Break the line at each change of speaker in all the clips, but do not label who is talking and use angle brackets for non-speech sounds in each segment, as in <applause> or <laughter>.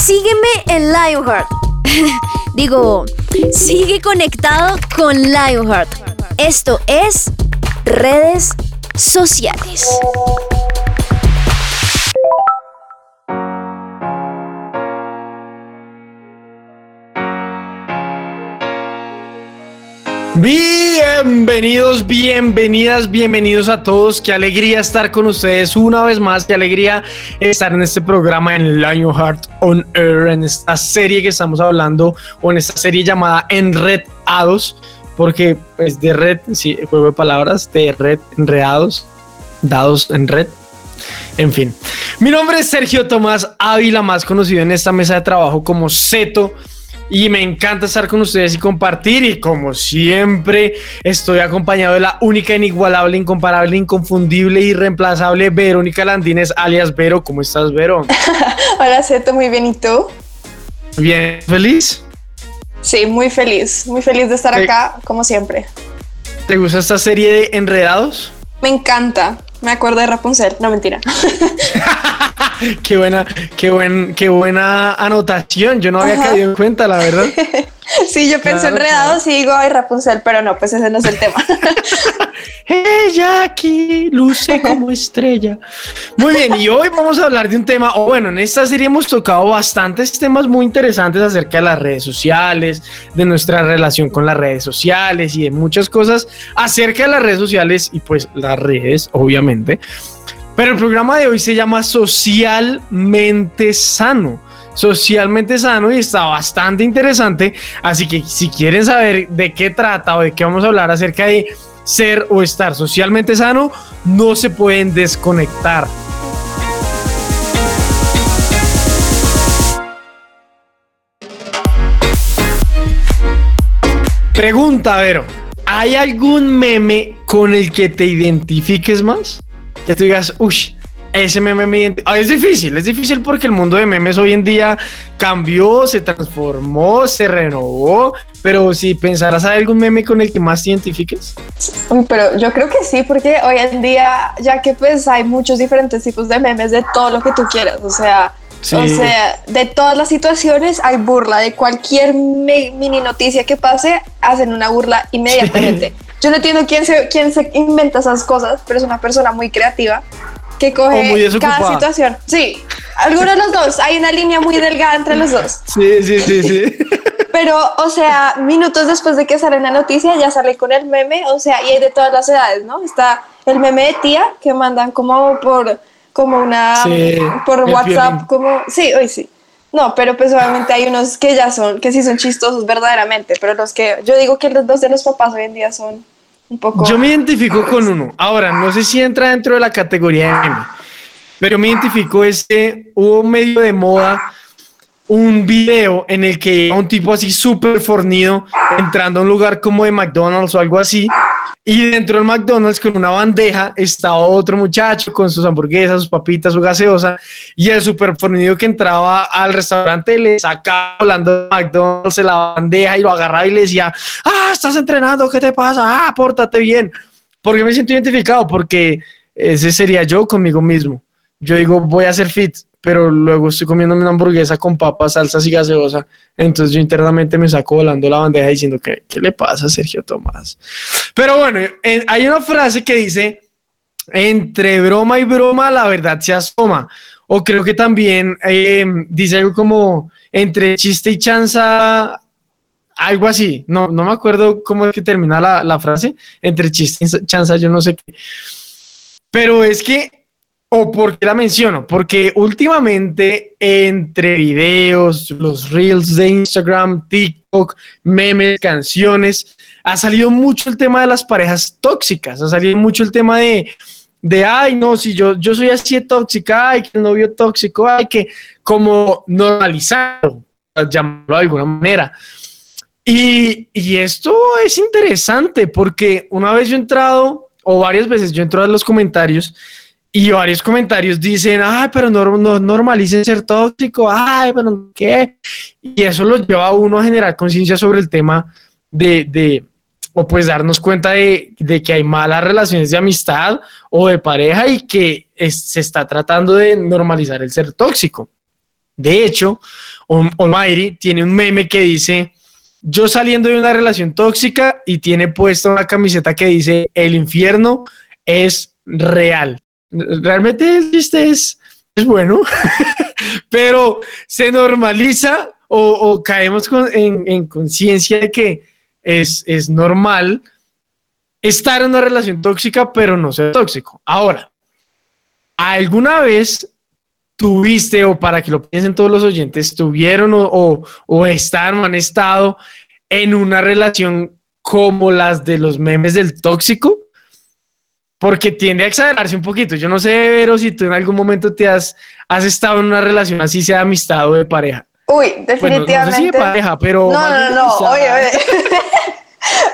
Sígueme en Lionheart. <laughs> Digo, sigue conectado con Lionheart. Esto es redes sociales.
Bienvenidos, bienvenidas, bienvenidos a todos. Qué alegría estar con ustedes una vez más. Qué alegría estar en este programa en Lionheart on Air, en esta serie que estamos hablando, o en esta serie llamada Enredados, porque es de red, sí, juego de palabras, de red, enredados, dados en red. En fin, mi nombre es Sergio Tomás Ávila, más conocido en esta mesa de trabajo como Zeto y me encanta estar con ustedes y compartir y como siempre estoy acompañado de la única, inigualable, incomparable, inconfundible, irreemplazable Verónica Landines alias Vero. ¿Cómo estás, Vero? <laughs>
Hola, Seto, muy bien. ¿Y tú?
Bien, ¿feliz?
Sí, muy feliz, muy feliz de estar acá, como siempre.
¿Te gusta esta serie de Enredados?
Me encanta. Me acuerdo de Rapunzel, no mentira. <laughs>
qué buena, qué buen, qué buena anotación. Yo no había caído en cuenta, la verdad. <laughs>
sí, yo pensé enredado, sí digo, ay, Rapunzel, pero no, pues ese no es el tema. <laughs>
Ella aquí luce como <laughs> estrella. Muy bien, y hoy vamos a hablar de un tema, o bueno, en esta serie hemos tocado bastantes temas muy interesantes acerca de las redes sociales, de nuestra relación con las redes sociales y de muchas cosas acerca de las redes sociales y pues las redes, obviamente. Pero el programa de hoy se llama Socialmente Sano socialmente sano y está bastante interesante. Así que si quieren saber de qué trata o de qué vamos a hablar acerca de ser o estar socialmente sano, no se pueden desconectar. Pregunta, Vero, ¿hay algún meme con el que te identifiques más? Que tú digas, uy, ese meme me es difícil, es difícil porque el mundo de memes hoy en día cambió, se transformó, se renovó, pero si pensaras a algún meme con el que más te identifiques.
Pero yo creo que sí, porque hoy en día, ya que pues hay muchos diferentes tipos de memes de todo lo que tú quieras, o sea, o sea, de todas las situaciones hay burla, de cualquier mini noticia que pase, hacen una burla inmediatamente. Yo no entiendo quién se, quién se inventa esas cosas, pero es una persona muy creativa que coge cada situación. Sí, algunos de los dos. Hay una línea muy delgada entre los dos.
Sí, sí, sí, sí.
Pero, o sea, minutos después de que sale la noticia, ya sale con el meme, o sea, y hay de todas las edades, ¿no? Está el meme de tía que mandan como por, como una, por WhatsApp, como, sí, hoy sí. No, pero pues obviamente hay unos que ya son, que sí son chistosos verdaderamente, pero los que, yo digo que los dos de los papás hoy en día son
yo me identifico con uno. Ahora, no sé si entra dentro de la categoría de meme, pero me identifico este, hubo medio de moda un video en el que un tipo así súper fornido entrando a un lugar como de McDonald's o algo así y dentro del McDonald's con una bandeja estaba otro muchacho con sus hamburguesas, sus papitas, su gaseosa y el súper fornido que entraba al restaurante le sacaba hablando de McDonald's la bandeja y lo agarraba y le decía, ah, estás entrenando, ¿qué te pasa? Ah, pórtate bien. Porque me siento identificado porque ese sería yo conmigo mismo. Yo digo, voy a ser fit, pero luego estoy comiendo una hamburguesa con papas, salsas y gaseosa. Entonces yo internamente me saco volando la bandeja diciendo que, ¿qué le pasa a Sergio Tomás? Pero bueno, hay una frase que dice, entre broma y broma la verdad se asoma. O creo que también eh, dice algo como, entre chiste y chanza, algo así. No, no me acuerdo cómo es que termina la, la frase. Entre chiste y chanza, yo no sé qué. Pero es que ¿O por qué la menciono? Porque últimamente entre videos, los reels de Instagram, TikTok, memes, canciones, ha salido mucho el tema de las parejas tóxicas, ha salido mucho el tema de, de ay, no, si yo, yo soy así de tóxica, ay, que el novio tóxico, ay, que como normalizarlo, llamarlo de alguna manera. Y, y esto es interesante porque una vez yo he entrado, o varias veces yo he entrado en los comentarios, y varios comentarios dicen, ay, pero no, no normalicen ser tóxico, ay, pero ¿qué? Y eso lo lleva a uno a generar conciencia sobre el tema de, de, o pues darnos cuenta de, de, que hay malas relaciones de amistad o de pareja y que se está tratando de normalizar el ser tóxico. De hecho, Almighty tiene un meme que dice, yo saliendo de una relación tóxica y tiene puesta una camiseta que dice, el infierno es real. Realmente es, es bueno, <laughs> pero se normaliza o, caemos en, conciencia de que es, es normal estar en una relación tóxica, pero no ser tóxico. Ahora, ¿alguna vez tuviste, o para que lo piensen todos los oyentes, tuvieron o, o, o están o han estado en una relación como las de los memes del tóxico? Porque tiende a exagerarse un poquito. Yo no sé, Vero, si tú en algún momento te has, has estado en una relación así, sea de amistad o de pareja.
Uy, definitivamente. no, sé si de
pareja, pero.
No, no, no, oye, oye. <laughs>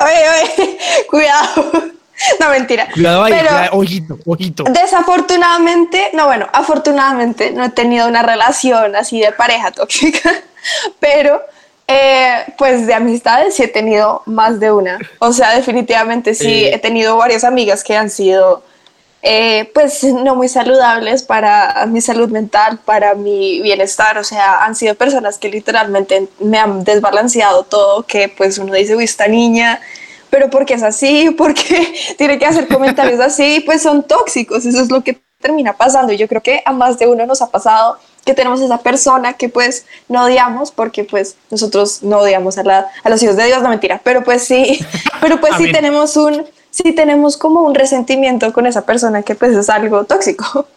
oye, oye, cuidado. <laughs> No, mentira.
Cuidado ahí, ojito, ojito.
Desafortunadamente, no, bueno, afortunadamente no he tenido una relación así de pareja tóxica, <laughs> pero eh, pues de amistades sí he tenido más de una. O sea, definitivamente sí, he tenido varias amigas que han sido eh, pues no muy saludables para mi salud mental, para mi bienestar. O sea, han sido personas que literalmente me han desbalanceado todo, que pues uno dice, uy, esta niña pero porque es así, <laughs> porque tiene que hacer comentarios así, pues son tóxicos, eso es lo que termina pasando. Y yo creo que a más de uno nos ha pasado que tenemos esa persona que pues no odiamos, porque pues nosotros no odiamos a, la, a los hijos de Dios, no mentira, pero pues sí, <laughs> pero pues sí tenemos un, sí tenemos como un resentimiento con esa persona que pues es algo tóxico.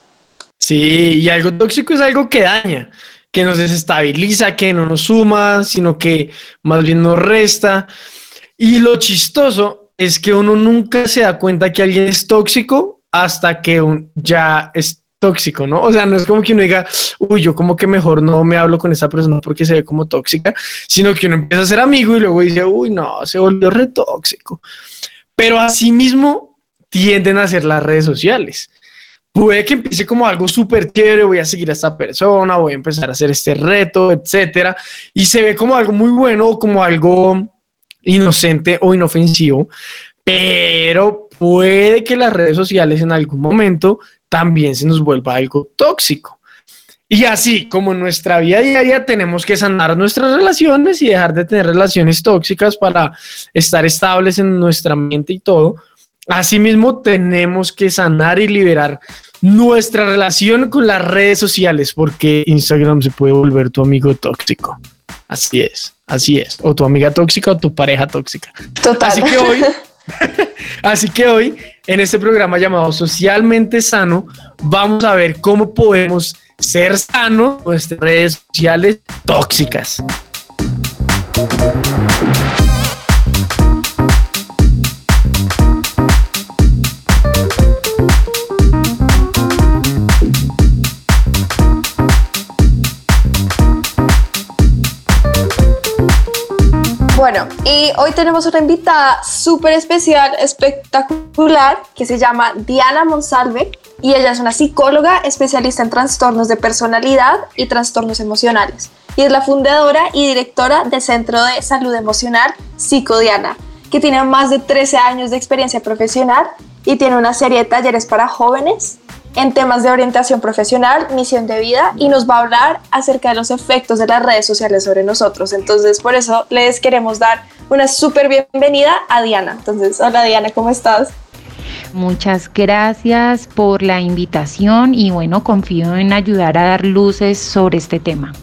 Sí, y algo tóxico es algo que daña, que nos desestabiliza, que no nos suma, sino que más bien nos resta. Y lo chistoso es que uno nunca se da cuenta que alguien es tóxico hasta que ya es tóxico, ¿no? O sea, no es como que uno diga, uy, yo como que mejor no me hablo con esa persona porque se ve como tóxica, sino que uno empieza a ser amigo y luego dice, uy, no, se volvió re tóxico. Pero asimismo tienden a ser las redes sociales. Puede que empiece como algo súper chévere, voy a seguir a esta persona, voy a empezar a hacer este reto, etcétera, y se ve como algo muy bueno o como algo inocente o inofensivo, pero puede que las redes sociales en algún momento también se nos vuelva algo tóxico. Y así como en nuestra vida diaria tenemos que sanar nuestras relaciones y dejar de tener relaciones tóxicas para estar estables en nuestra mente y todo, asimismo tenemos que sanar y liberar nuestra relación con las redes sociales porque Instagram se puede volver tu amigo tóxico. Así es, así es. O tu amiga tóxica o tu pareja tóxica.
Total.
Así que hoy, <laughs> <laughs> así que hoy, en este programa llamado Socialmente Sano, vamos a ver cómo podemos ser sanos nuestras redes sociales tóxicas.
Bueno, y hoy tenemos una invitada súper especial, espectacular, que se llama Diana Monsalve y ella es una psicóloga especialista en trastornos de personalidad y trastornos emocionales. Y es la fundadora y directora del Centro de Salud Emocional Psicodiana, que tiene más de 13 años de experiencia profesional y tiene una serie de talleres para jóvenes en temas de orientación profesional, misión de vida y nos va a hablar acerca de los efectos de las redes sociales sobre nosotros. Entonces, por eso les queremos dar una súper bienvenida a Diana. Entonces, hola Diana, ¿cómo estás?
Muchas gracias por la invitación y bueno, confío en ayudar a dar luces sobre este tema.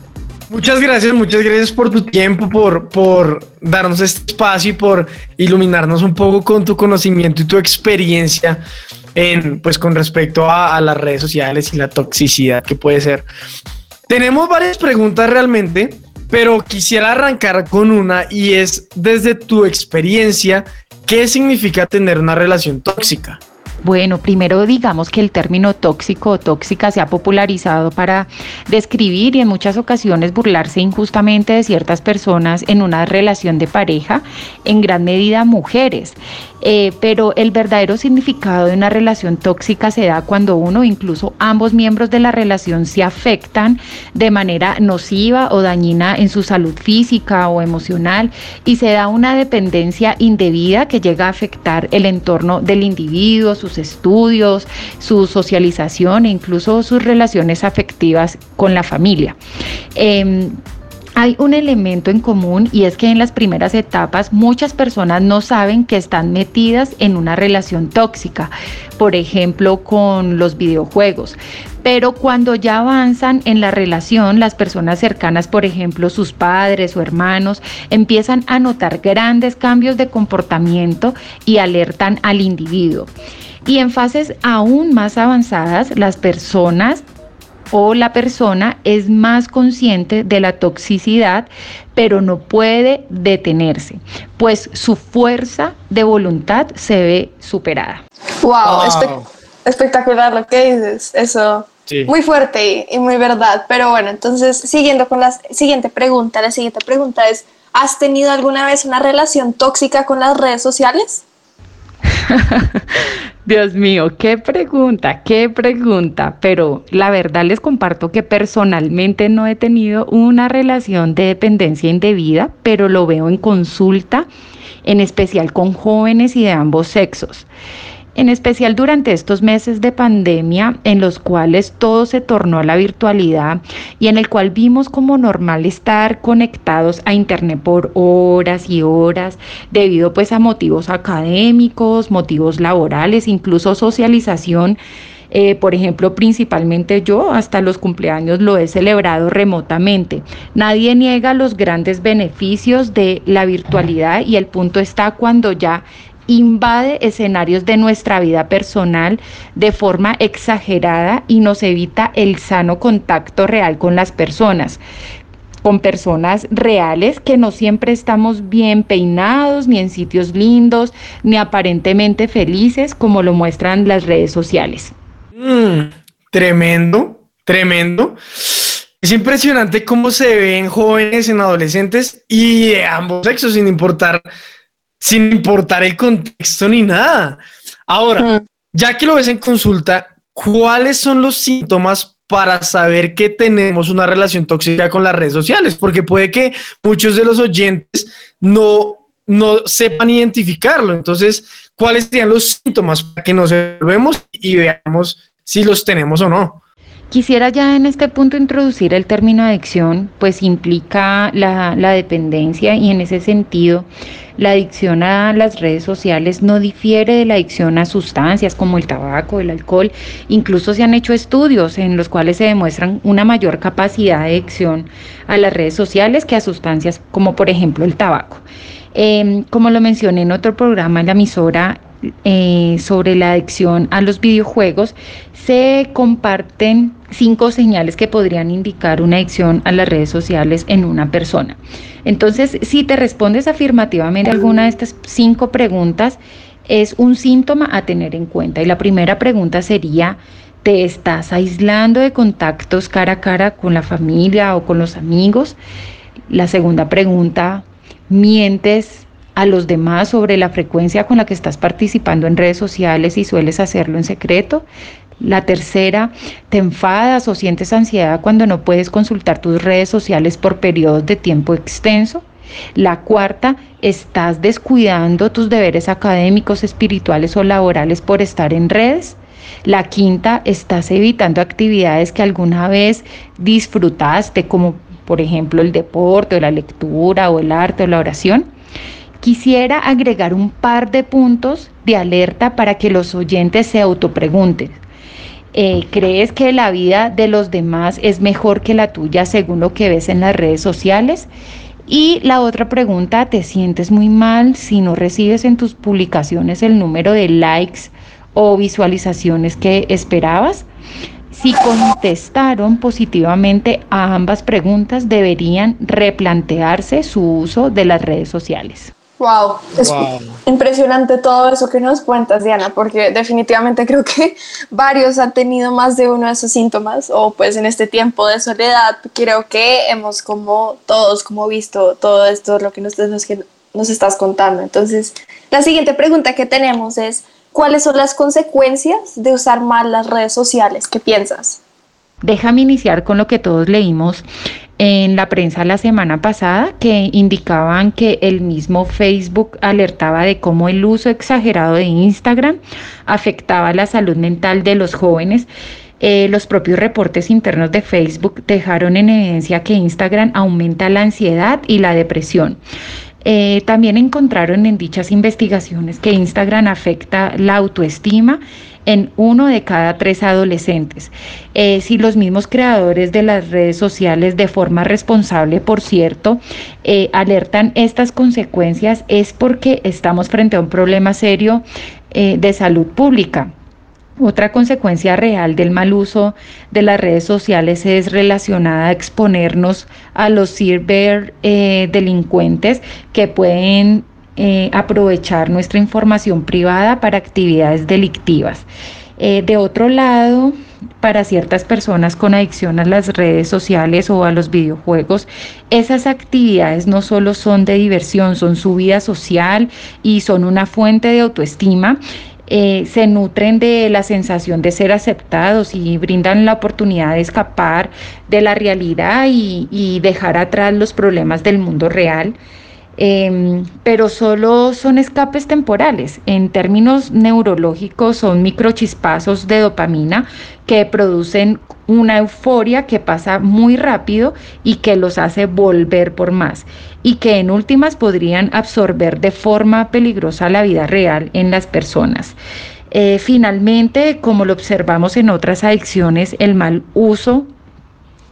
Muchas gracias, muchas gracias por tu tiempo, por, por darnos este espacio y por iluminarnos un poco con tu conocimiento y tu experiencia en, pues, con respecto a, las redes sociales y la toxicidad que puede ser. Tenemos varias preguntas realmente, pero quisiera arrancar con una y es desde tu experiencia, ¿qué significa tener una relación tóxica?
Bueno, primero digamos que el término tóxico o tóxica se ha popularizado para describir y en muchas ocasiones burlarse injustamente de ciertas personas en una relación de pareja, en gran medida mujeres. Eh, pero el verdadero significado de una relación tóxica se da cuando uno, incluso ambos miembros de la relación, se afectan de manera nociva o dañina en su salud física o emocional y se da una dependencia indebida que llega a afectar el entorno del individuo, sus estudios, su socialización e incluso sus relaciones afectivas con la familia. Em, hay un elemento en común y es que en las primeras etapas muchas personas no saben que están metidas en una relación tóxica, por ejemplo con los videojuegos. Pero cuando ya avanzan en la relación, las personas cercanas, por ejemplo sus padres o hermanos, empiezan a notar grandes cambios de comportamiento y alertan al individuo. Y en fases aún más avanzadas, las personas o la persona es más consciente de la toxicidad, pero no puede detenerse, pues su fuerza de voluntad se ve superada.
Wow, espectacular lo que dices, eso. Muy fuerte y, muy verdad, pero bueno, entonces siguiendo con la siguiente pregunta, la siguiente pregunta es, ¿has tenido alguna vez una relación tóxica con las redes sociales? <laughs>
Dios mío, qué pregunta, qué pregunta. Pero la verdad les comparto que personalmente no he tenido una relación de dependencia indebida, pero lo veo en consulta, en especial con jóvenes y de ambos sexos en especial durante estos meses de pandemia en los cuales todo se tornó a la virtualidad y en el cual vimos como normal estar conectados a internet por horas y horas debido pues a motivos académicos, motivos laborales, incluso socialización. Eh, por ejemplo, principalmente yo hasta los cumpleaños lo he celebrado remotamente. Nadie niega los grandes beneficios de la virtualidad y el punto está cuando ya invade escenarios de nuestra vida personal de forma exagerada y nos evita el sano contacto real con las personas con personas reales que no siempre estamos bien peinados, ni en sitios lindos, ni aparentemente felices como lo muestran las redes sociales.
Mm, tremendo, tremendo. Es impresionante cómo se ven jóvenes en adolescentes y de ambos sexos, sin importar sin importar el contexto ni nada. Ahora, ya que lo ves en consulta, ¿cuáles son los síntomas para saber que tenemos una relación tóxica con las redes sociales? Porque puede que muchos de los oyentes no, no sepan identificarlo. Entonces, ¿cuáles serían los síntomas para que nos observemos y veamos si los tenemos o no?
Quisiera ya en este punto introducir el término adicción, pues implica la, dependencia y en ese sentido la adicción a las redes sociales no difiere de la adicción a sustancias como el tabaco, el alcohol. Incluso se han hecho estudios en los cuales se demuestran una mayor capacidad de adicción a las redes sociales que a sustancias como por ejemplo el tabaco. Em, como lo mencioné en otro programa en la emisora, eh, sobre la adicción a los videojuegos, se comparten cinco señales que podrían indicar una adicción a las redes sociales en una persona. Entonces, si te respondes afirmativamente a alguna de estas cinco preguntas, es un síntoma a tener en cuenta. Y la primera pregunta sería, ¿te estás aislando de contactos cara a cara con la familia o con los amigos? La segunda pregunta, ¿mientes a los demás sobre la frecuencia con la que estás participando en redes sociales y sueles hacerlo en secreto. La tercera, te enfadas o sientes ansiedad cuando no puedes consultar tus redes sociales por periodos de tiempo extenso. La cuarta, estás descuidando tus deberes académicos, espirituales o laborales por estar en redes. La quinta, estás evitando actividades que alguna vez disfrutaste, como por ejemplo el deporte o la lectura o el arte o la oración. Quisiera agregar un par de puntos de alerta para que los oyentes se autopregunten. Eh, ¿Crees que la vida de los demás es mejor que la tuya según lo que ves en las redes sociales? Y la otra pregunta, ¿te sientes muy mal si no recibes en tus publicaciones el número de likes o visualizaciones que esperabas? Si contestaron positivamente a ambas preguntas, deberían replantearse su uso de las redes sociales.
Wow, es impresionante todo eso que nos cuentas, Diana, porque definitivamente creo que <laughs> varios han tenido más de uno de esos síntomas, o pues en este tiempo de soledad, creo que hemos como todos como visto todo esto, lo que nos, nos estás contando. Entonces, la siguiente pregunta que tenemos es, ¿cuáles son las consecuencias de usar mal las redes sociales? ¿Qué piensas?
Déjame iniciar con lo que todos leímos en la prensa la semana pasada que indicaban que el mismo Facebook alertaba de cómo el uso exagerado de Instagram afectaba la salud mental de los jóvenes. Eh, los propios reportes internos de Facebook dejaron en evidencia que Instagram aumenta la ansiedad y la depresión. Eh, también encontraron en dichas investigaciones que Instagram afecta la autoestima en uno de cada tres adolescentes. Eh, si los mismos creadores de las redes sociales, de forma responsable, por cierto, eh, alertan estas consecuencias, es porque estamos frente a un problema serio eh, de salud pública. Otra consecuencia real del mal uso de las redes sociales es relacionada a exponernos a los ciberdelincuentes que pueden eh, aprovechar nuestra información privada para actividades delictivas. Eh, de otro lado, para ciertas personas con adicción a las redes sociales o a los videojuegos, esas actividades no solo son de diversión, son su vida social y son una fuente de autoestima. Eh, se nutren de la sensación de ser aceptados y brindan la oportunidad de escapar de la realidad y dejar atrás los problemas del mundo real. Em, pero solo son escapes temporales. En términos neurológicos son microchispazos de dopamina que producen una euforia que pasa muy rápido y que los hace volver por más y que en últimas podrían absorber de forma peligrosa la vida real en las personas. Eh, finalmente, como lo observamos en otras adicciones, el mal uso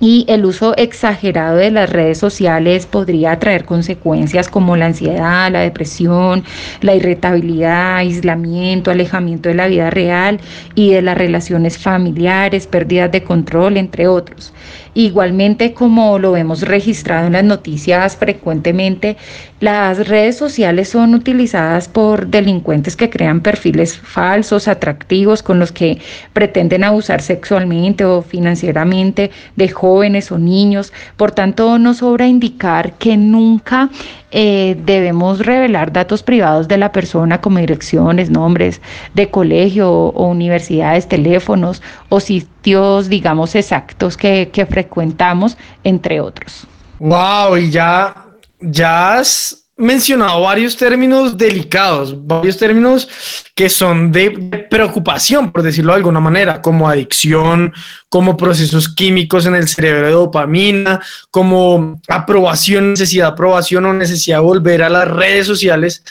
y el uso exagerado de las redes sociales podría traer consecuencias como la ansiedad, la depresión, la irritabilidad, aislamiento, alejamiento de la vida real y de las relaciones familiares, pérdidas de control, entre otros. Igualmente, como lo hemos registrado en las noticias frecuentemente, las redes sociales son utilizadas por delincuentes que crean perfiles falsos, atractivos, con los que pretenden abusar sexualmente o financieramente de jóvenes o niños. Por tanto, no sobra indicar que nunca eh, debemos revelar datos privados de la persona como direcciones, nombres de colegio o universidades, teléfonos o sitios, digamos, exactos que, frecuentamos, entre otros.
Wow, y ya, ya has mencionado varios términos delicados, varios términos que son de preocupación, por decirlo de alguna manera, como adicción, como procesos químicos en el cerebro de dopamina, como aprobación, necesidad de aprobación o necesidad de volver a las redes sociales.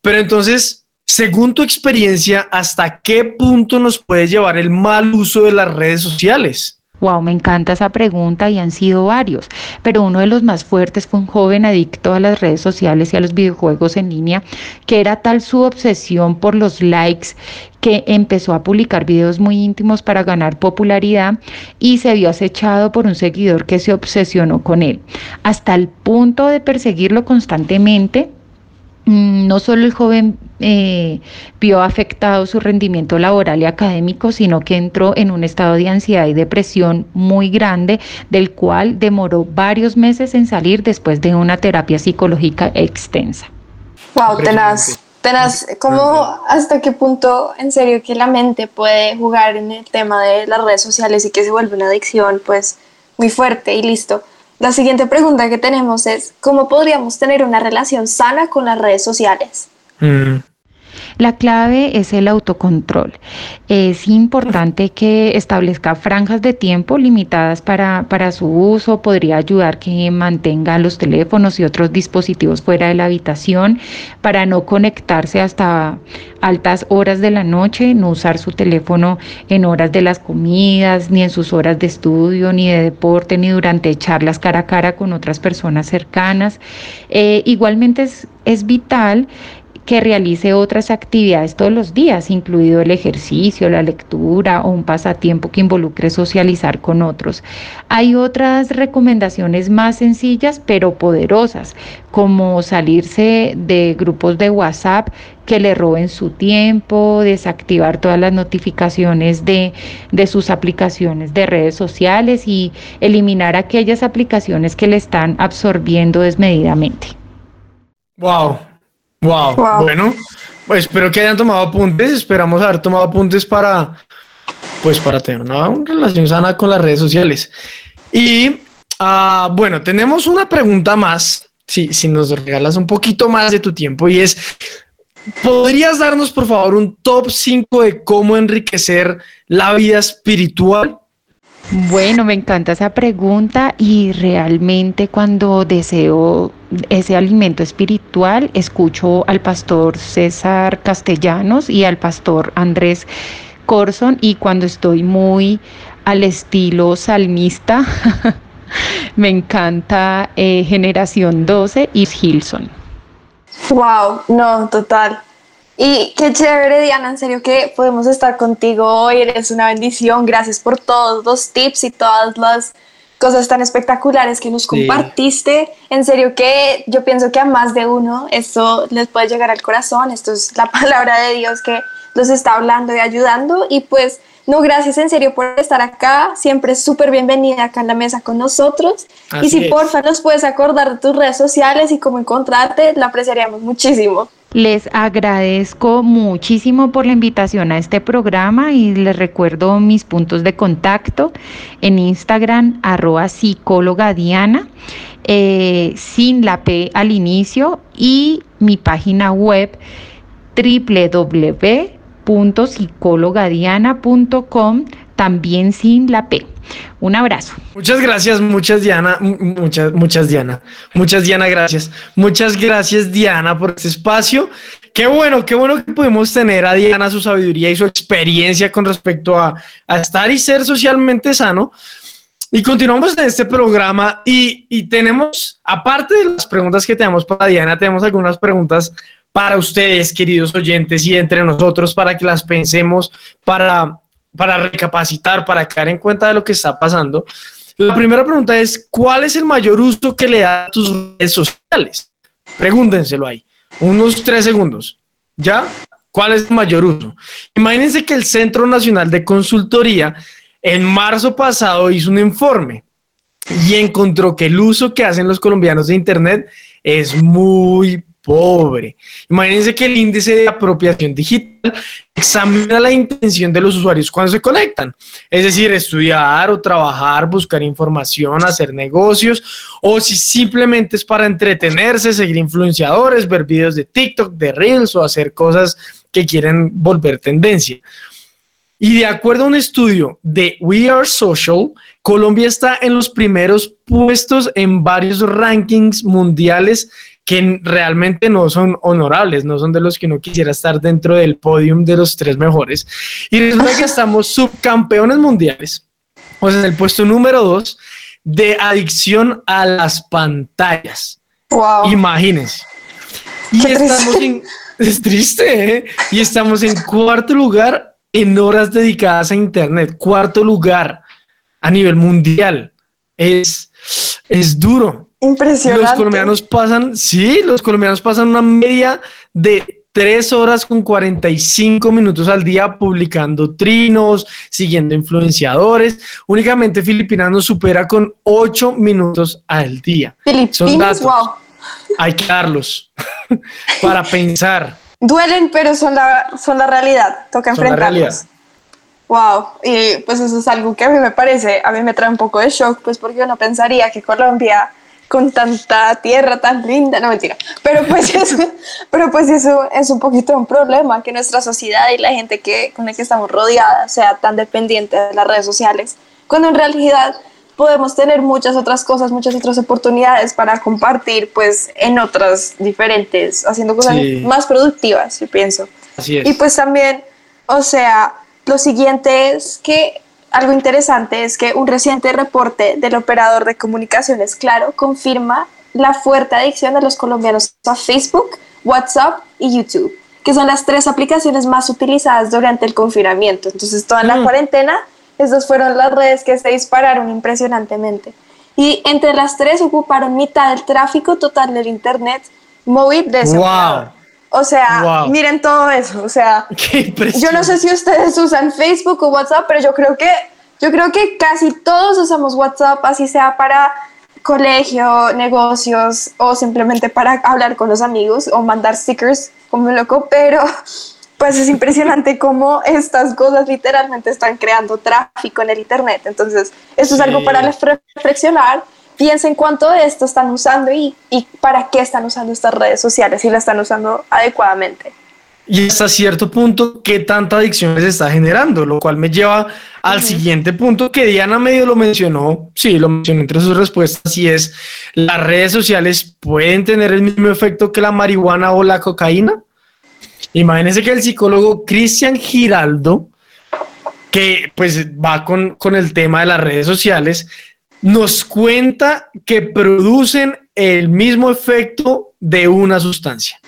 Pero entonces, según tu experiencia, ¿hasta qué punto nos puede llevar el mal uso de las redes sociales?
Wow, me encanta esa pregunta y han sido varios, pero uno de los más fuertes fue un joven adicto a las redes sociales y a los videojuegos en línea, que era tal su obsesión por los likes que empezó a publicar videos muy íntimos para ganar popularidad y se vio acechado por un seguidor que se obsesionó con él, hasta el punto de perseguirlo constantemente Mm, no solo el joven eh, vio afectado su rendimiento laboral y académico, sino que entró en un estado de ansiedad y depresión muy grande, del cual demoró varios meses en salir después de una terapia psicológica extensa.
Wow, tenaz. Tenaz, ¿cómo hasta qué punto en serio que la mente puede jugar en el tema de las redes sociales y que se vuelve una adicción pues muy fuerte y listo? La siguiente pregunta que tenemos es, ¿cómo podríamos tener una relación sana con las redes sociales?
Mm. La clave es el autocontrol. Es importante que establezca franjas de tiempo limitadas para, para, su uso. Podría ayudar que mantenga los teléfonos y otros dispositivos fuera de la habitación para no conectarse hasta altas horas de la noche, no usar su teléfono en horas de las comidas, ni en sus horas de estudio, ni de deporte, ni durante charlas cara a cara con otras personas cercanas. Eh, igualmente es, es vital que realice otras actividades todos los días, incluido el ejercicio, la lectura o un pasatiempo que involucre socializar con otros. Hay otras recomendaciones más sencillas pero poderosas, como salirse de grupos de WhatsApp que le roben su tiempo, desactivar todas las notificaciones de, de sus aplicaciones de redes sociales y eliminar aquellas aplicaciones que le están absorbiendo desmedidamente.
Wow, Wow. Bueno, pues espero que hayan tomado apuntes. Esperamos haber tomado apuntes para, pues, para tener una, relación sana con las redes sociales. Y uh, bueno, tenemos una pregunta más. Si, si nos regalas un poquito más de tu tiempo y es, ¿podrías darnos por favor un top 5 de cómo enriquecer la vida espiritual?
Bueno, me encanta esa pregunta y realmente cuando deseo ese alimento espiritual, escucho al pastor César Castellanos y al pastor Andrés Corson y cuando estoy muy al estilo salmista, <laughs> me encanta eh, Generación 12 y Hilson.
Wow, no, total. Y qué chévere, Diana, en serio que podemos estar contigo hoy, eres una bendición, gracias por todos los tips y todas las cosas tan espectaculares que nos compartiste. En serio que yo pienso que a más de uno esto les puede llegar al corazón, esto es la <laughs> palabra de Dios que los está hablando y ayudando y pues no, gracias en serio por estar acá. Siempre súper bienvenida acá en la mesa con nosotros. y si porfa nos puedes acordar de tus redes sociales y cómo encontrarte, la apreciaríamos muchísimo.
Les agradezco muchísimo por la invitación a este programa y les recuerdo mis puntos de contacto en Instagram arroba psicóloga eh, sin la P al inicio y mi página web www psicologadiana.com también sin la P. Un abrazo.
Muchas gracias, muchas Diana, muchas, muchas Diana, muchas Diana, gracias. Muchas gracias Diana por este espacio. Qué bueno, qué bueno que pudimos tener a Diana, su sabiduría y su experiencia con respecto a, a estar y ser socialmente sano. Y continuamos en este programa y, y tenemos, aparte de las preguntas que tenemos para Diana, tenemos algunas preguntas para ustedes, queridos oyentes, y entre nosotros para que las pensemos, para, para recapacitar, para caer en cuenta de lo que está pasando. La primera pregunta es, ¿cuál es el mayor uso que le da a tus redes sociales? Pregúntenselo ahí, unos tres segundos. ¿Ya? ¿Cuál es el mayor uso? Imagínense que el Centro Nacional de Consultoría en marzo pasado hizo un informe y encontró que el uso que hacen los colombianos de Internet es muy pobre. Imagínense que el índice de apropiación digital examina la intención de los usuarios cuando se conectan, es decir, estudiar o trabajar, buscar información, hacer negocios, o si simplemente es para entretenerse, seguir influenciadores, ver videos de TikTok, de Reels o hacer cosas que quieren volver tendencia. Y de acuerdo a un estudio de We Are Social, Colombia está en los primeros puestos en varios rankings mundiales que realmente no son honorables, no son de los que uno quisiera estar dentro del podium de los tres mejores. Y resulta que estamos subcampeones mundiales, o sea, en el puesto número dos de adicción a las pantallas. Wow. Imagínense. Y estamos en, <laughs> es triste, ¿eh? Y estamos en cuarto lugar en horas dedicadas a Internet, cuarto lugar a nivel mundial. Es, es duro.
Impresionante.
Los colombianos pasan, sí, los colombianos pasan una media de tres horas con 45 minutos al día publicando trinos, siguiendo influenciadores. Únicamente Filipinas nos supera con ocho minutos al día.
Filipinas, wow.
Hay que darlos <laughs> para pensar.
Duelen, pero son la, son la realidad. Toca enfrentarlos. Wow, y pues eso es algo que a mí me parece, a mí me trae un poco de shock, pues porque uno pensaría que Colombia con tanta tierra tan linda, no mentira, pero pues <laughs> eso, pero pues eso es un poquito un problema que nuestra sociedad y la gente que, con la que estamos rodeadas sea tan dependiente de las redes sociales, cuando en realidad podemos tener muchas otras cosas, muchas otras oportunidades para compartir pues en otras diferentes, haciendo cosas más productivas, yo pienso.
Así es.
Y pues también, o sea, lo siguiente es que algo interesante es que un reciente reporte del operador de comunicaciones Claro confirma la fuerte adicción de los colombianos a Facebook, WhatsApp y YouTube, que son las tres aplicaciones más utilizadas durante el confinamiento. Entonces, toda la mm. cuarentena, esas fueron las redes que se dispararon impresionantemente. Y entre las tres ocuparon mitad del tráfico total del Internet móvil de ese
wow.
O sea, miren todo eso. O sea, <laughs> yo no sé si ustedes usan Facebook o WhatsApp, pero yo creo que yo creo que casi todos usamos WhatsApp, así sea para colegio, negocios o simplemente para hablar con los amigos o mandar stickers como loco, pero pues es impresionante <laughs> cómo estas cosas literalmente están creando tráfico en el Internet. Entonces, esto es algo para reflexionar. Piensen cuánto de esto están usando y, y para qué están usando estas redes sociales, si la están usando adecuadamente.
Y hasta cierto punto, ¿qué tanta adicción les está generando? Lo cual me lleva al siguiente punto que Diana medio lo mencionó, sí, lo mencionó entre sus respuestas, y es, ¿las redes sociales pueden tener el mismo efecto que la marihuana o la cocaína? Imagínense que el psicólogo Cristian Giraldo, que pues va con, con el tema de las redes sociales, nos cuenta que producen el mismo efecto de una sustancia.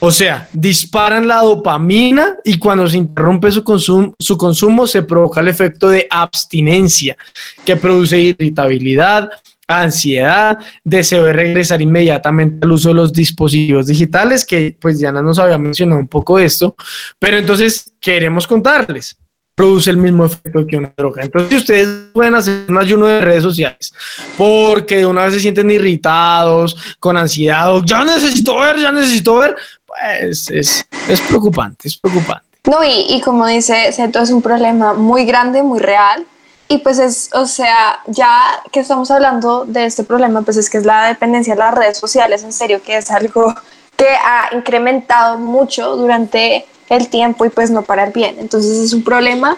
O sea, disparan la dopamina y cuando se interrumpe su consumo, su consumo se provoca el efecto de abstinencia que produce irritabilidad, ansiedad, deseo de regresar inmediatamente al uso de los dispositivos digitales, que pues Diana nos había mencionado un poco esto, pero entonces queremos contarles produce el mismo efecto que una droga. Entonces, si ustedes pueden hacer un ayuno de redes sociales porque de una vez se sienten irritados, con ansiedad, o ya necesito ver, ya necesito ver, pues es, es preocupante, es preocupante.
No, y, y como dice Seto, es un problema muy grande, muy real. Y pues es, o sea, ya que estamos hablando de este problema, pues es que es la dependencia de las redes sociales, en serio, que es algo que ha incrementado mucho durante el tiempo y pues no para el bien. Entonces es un problema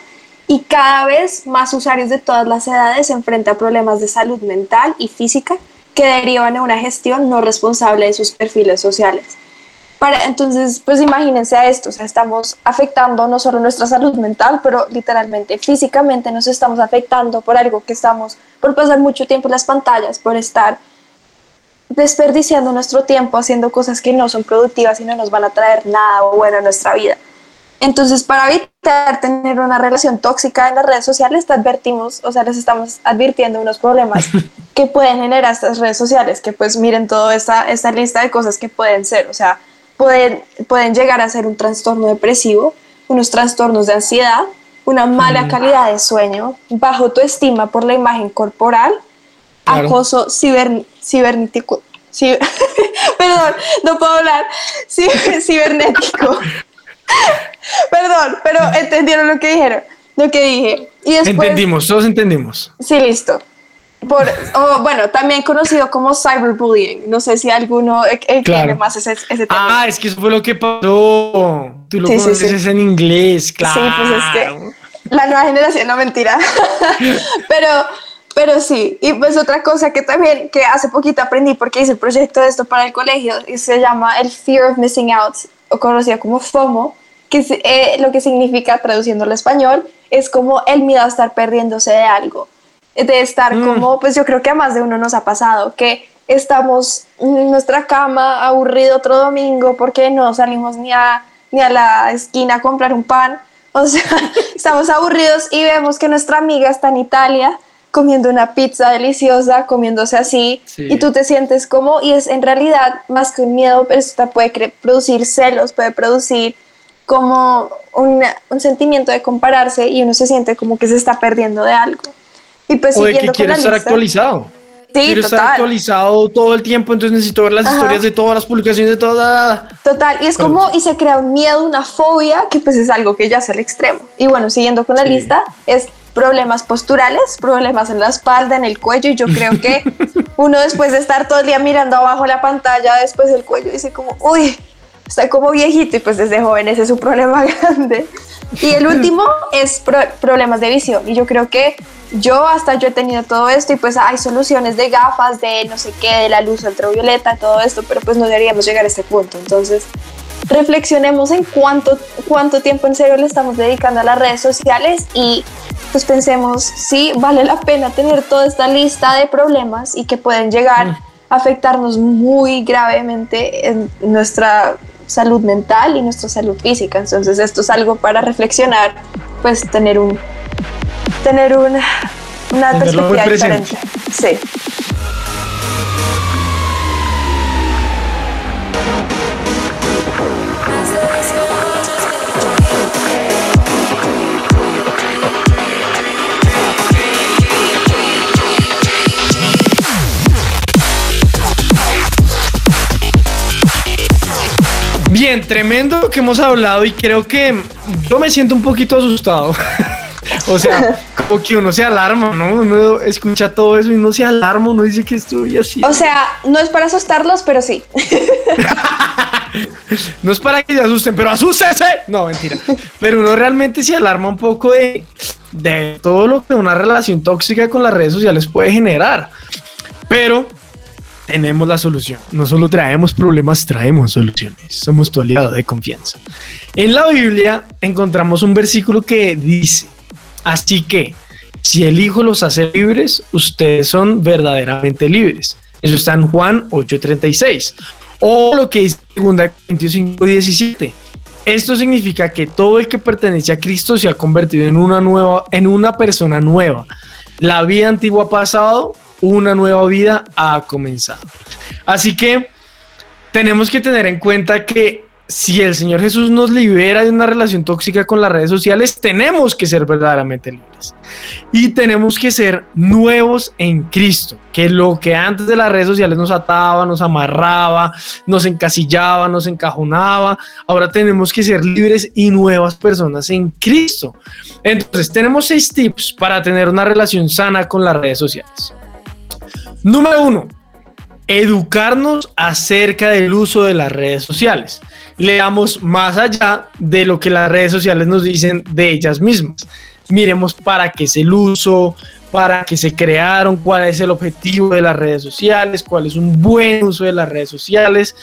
y cada vez más usuarios de todas las edades se enfrentan a problemas de salud mental y física que derivan de una gestión no responsable de sus perfiles sociales. Para, entonces, pues imagínense a esto, o sea, estamos afectando no solo nuestra salud mental, pero literalmente físicamente nos estamos afectando por algo que estamos, por pasar mucho tiempo en las pantallas, por estar desperdiciando nuestro tiempo haciendo cosas que no son productivas y no nos van a traer nada bueno a nuestra vida. Entonces, para evitar tener una relación tóxica en las redes sociales, te advertimos, o sea, les estamos advirtiendo unos problemas <laughs> que pueden generar estas redes sociales, que pues miren toda esta, esta lista de cosas que pueden ser, o sea, pueden, pueden llegar a ser un trastorno depresivo, unos trastornos de ansiedad, una mala mm. calidad de sueño, bajo autoestima por la imagen corporal, acoso cibernético, <laughs> perdón, no puedo hablar, <laughs> cibernético. <laughs> perdón, pero entendieron lo que dijeron, lo que dije.
Y entendimos, todos entendimos.
Sí, listo. Por, bueno, también conocido como cyberbullying. No sé si alguno entiende más ese, ese, tema.
Ah, es que eso fue lo que pasó. Tú lo conoces en inglés, claro. Sí, pues es que
la nueva generación, no mentira. pero pero sí, y pues otra cosa que también, que hace poquito aprendí porque hice el proyecto de esto para el colegio, y se llama el Fear of Missing Out, o conocido como FOMO, que es, eh, lo que significa, traduciendo al español, es como el miedo a estar perdiéndose de algo, de estar mm. como, pues yo creo que a más de uno nos ha pasado, que estamos en nuestra cama aburrido otro domingo porque no salimos ni a, ni a la esquina a comprar un pan, o sea, <laughs> estamos aburridos y vemos que nuestra amiga está en Italia comiendo una pizza deliciosa, comiéndose así, y tú te sientes como, y es en realidad más que un miedo, pero esto puede producir celos, puede producir como un, un, sentimiento de compararse y uno se siente como que se está perdiendo de algo.
Y pues o de que quiere estar actualizado. Sí, quiero estar actualizado todo el tiempo, entonces necesito ver las historias de todas las publicaciones de toda.
Total, y es como, y se crea un miedo, una fobia, que pues es algo que ya es el extremo. Y bueno, siguiendo con la lista, es problemas posturales, problemas en la espalda, en el cuello, y yo creo que <laughs> uno después de estar todo el día mirando abajo la pantalla, después del cuello, dice como, uy, está como viejito, y pues desde joven ese es un problema <laughs> grande. Y el último es problemas de visión, y yo creo que yo hasta yo he tenido todo esto, y pues hay soluciones de gafas, de no sé qué, de la luz ultravioleta, todo esto, pero pues no deberíamos llegar a este punto, entonces reflexionemos en cuánto, cuánto tiempo en serio le estamos dedicando a las redes sociales y pues pensemos si vale la pena tener toda esta lista de problemas y que pueden llegar mm. a afectarnos muy gravemente en nuestra salud mental y nuestra salud física. Entonces esto es algo para reflexionar, pues tener un tener una, una perspectiva diferente. Sí.
Bien, tremendo lo que hemos hablado y creo que yo me siento un poquito asustado. <laughs> o sea, como que uno se alarma, ¿no? Uno escucha todo eso y no se alarma, uno dice que estoy así.
O sea, no es para asustarlos, pero sí. <laughs>
no es para que se asusten, pero asústese. No, mentira. Pero uno realmente se alarma un poco de, de todo lo que una relación tóxica con las redes sociales puede generar. Pero tenemos la solución. No solo traemos problemas, traemos soluciones. Somos tu aliado de confianza. En la Biblia encontramos un versículo que dice, así que si el Hijo los hace libres, ustedes son verdaderamente libres. Eso está en Juan 8:36. O lo que dice 2 Corintios 5:17. Esto significa que todo el que pertenece a Cristo se ha convertido en una nueva, en una persona nueva. La vida antigua ha pasado, una nueva vida ha comenzado. Así que tenemos que tener en cuenta que si el Señor Jesús nos libera de una relación tóxica con las redes sociales, tenemos que ser verdaderamente libres. Y tenemos que ser nuevos en Cristo, que lo que antes de las redes sociales nos ataba, nos amarraba, nos encasillaba, nos encajonaba, ahora tenemos que ser libres y nuevas personas en Cristo. Entonces, tenemos seis tips para tener una relación sana con las redes sociales. Número uno, educarnos acerca del uso de las redes sociales. Leamos más allá de lo que las redes sociales nos dicen de ellas mismas. Miremos para qué es el uso, para qué se crearon, cuál es el objetivo de las redes sociales, cuál es un buen uso de las redes sociales,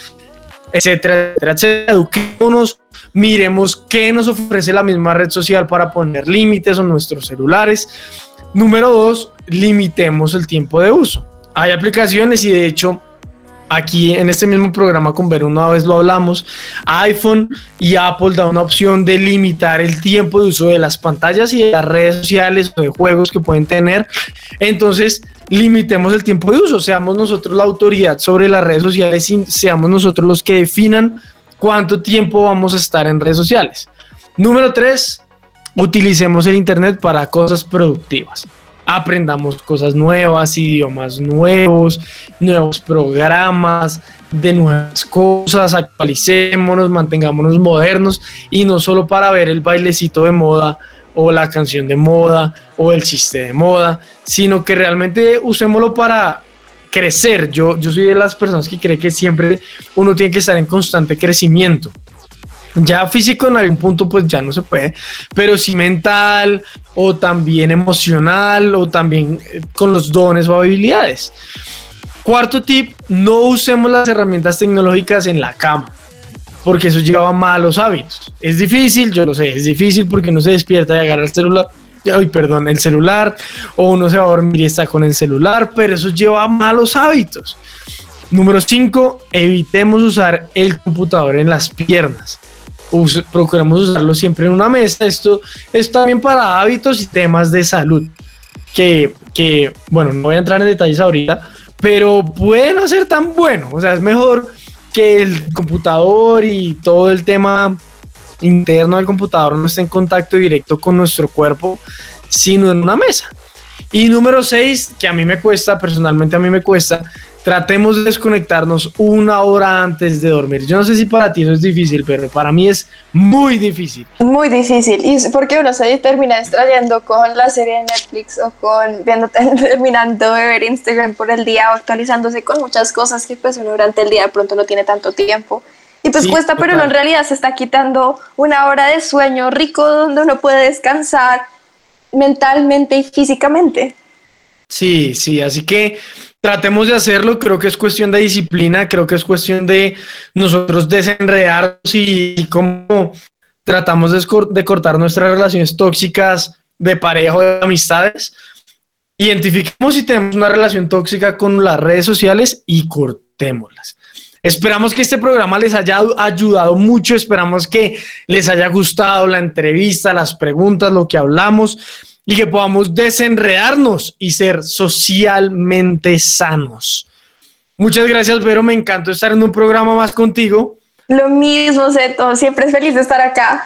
etcétera, etcétera, etcétera. Eduquémonos, miremos qué nos ofrece la misma red social para poner límites a nuestros celulares. Número dos, limitemos el tiempo de uso hay aplicaciones y de hecho aquí en este mismo programa con Ver una vez lo hablamos, iPhone y Apple da una opción de limitar el tiempo de uso de las pantallas y de las redes sociales o de juegos que pueden tener. Entonces, limitemos el tiempo de uso, seamos nosotros la autoridad sobre las redes sociales y seamos nosotros los que definan cuánto tiempo vamos a estar en redes sociales. Número tres, utilicemos el Internet para cosas productivas aprendamos cosas nuevas, idiomas nuevos, nuevos programas, de nuevas cosas, actualicémonos, mantengámonos modernos y no solo para ver el bailecito de moda o la canción de moda o el chiste de moda, sino que realmente usémoslo para crecer. Yo, yo soy de las personas que cree que siempre uno tiene que estar en constante crecimiento. Ya físico en algún punto pues ya no se puede, pero sí mental o también emocional o también eh, con los dones o habilidades. Cuarto tip, no usemos las herramientas tecnológicas en la cama, porque eso lleva a malos hábitos. Es difícil, yo lo sé, es difícil porque no se despierta y agarra el celular, ay, perdón, el celular, o uno se va a dormir y está con el celular, pero eso lleva a malos hábitos. Número 5, evitemos usar el computador en las piernas procuramos usarlo siempre en una mesa. Esto es también para hábitos y temas de salud, que, que, bueno, no voy a entrar en detalles ahorita, pero puede no ser tan bueno. O sea, es mejor que el computador y todo el tema interno del computador no esté en contacto directo con nuestro cuerpo, sino en una mesa. Y número seis, que a mí me cuesta, personalmente a mí me cuesta, tratemos de desconectarnos una hora antes de dormir. Yo no sé si para ti eso es difícil, pero para mí es muy difícil.
Muy difícil. Y porque uno se termina extrayendo con la serie de Netflix o con viendo, <laughs> terminando de ver Instagram por el día o actualizándose con muchas cosas que pues uno durante el día de pronto no tiene tanto tiempo. Y pues cuesta, pero uno en realidad se está quitando una hora de sueño rico donde uno puede descansar mentalmente y físicamente.
Sí, sí, así que tratemos de hacerlo, creo que es cuestión de disciplina, creo que es cuestión de nosotros desenredarnos y, cómo tratamos de, cortar nuestras relaciones tóxicas de pareja o de amistades. Identifiquemos si tenemos una relación tóxica con las redes sociales y cortémoslas. Esperamos que este programa les haya ayudado mucho, esperamos que les haya gustado la entrevista, las preguntas, lo que hablamos y que podamos desenredarnos y ser socialmente sanos. Muchas gracias, Vero. Me encantó estar en un programa más contigo.
Lo mismo, Zeto. Siempre es feliz de estar acá.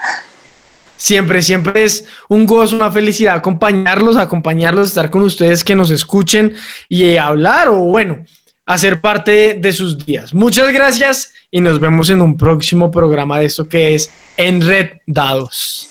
Siempre, siempre es un gozo, una felicidad acompañarlos, acompañarlos, estar con ustedes, que nos escuchen y hablar o bueno, hacer parte de sus días. Muchas gracias y nos vemos en un próximo programa de esto que es Enredados.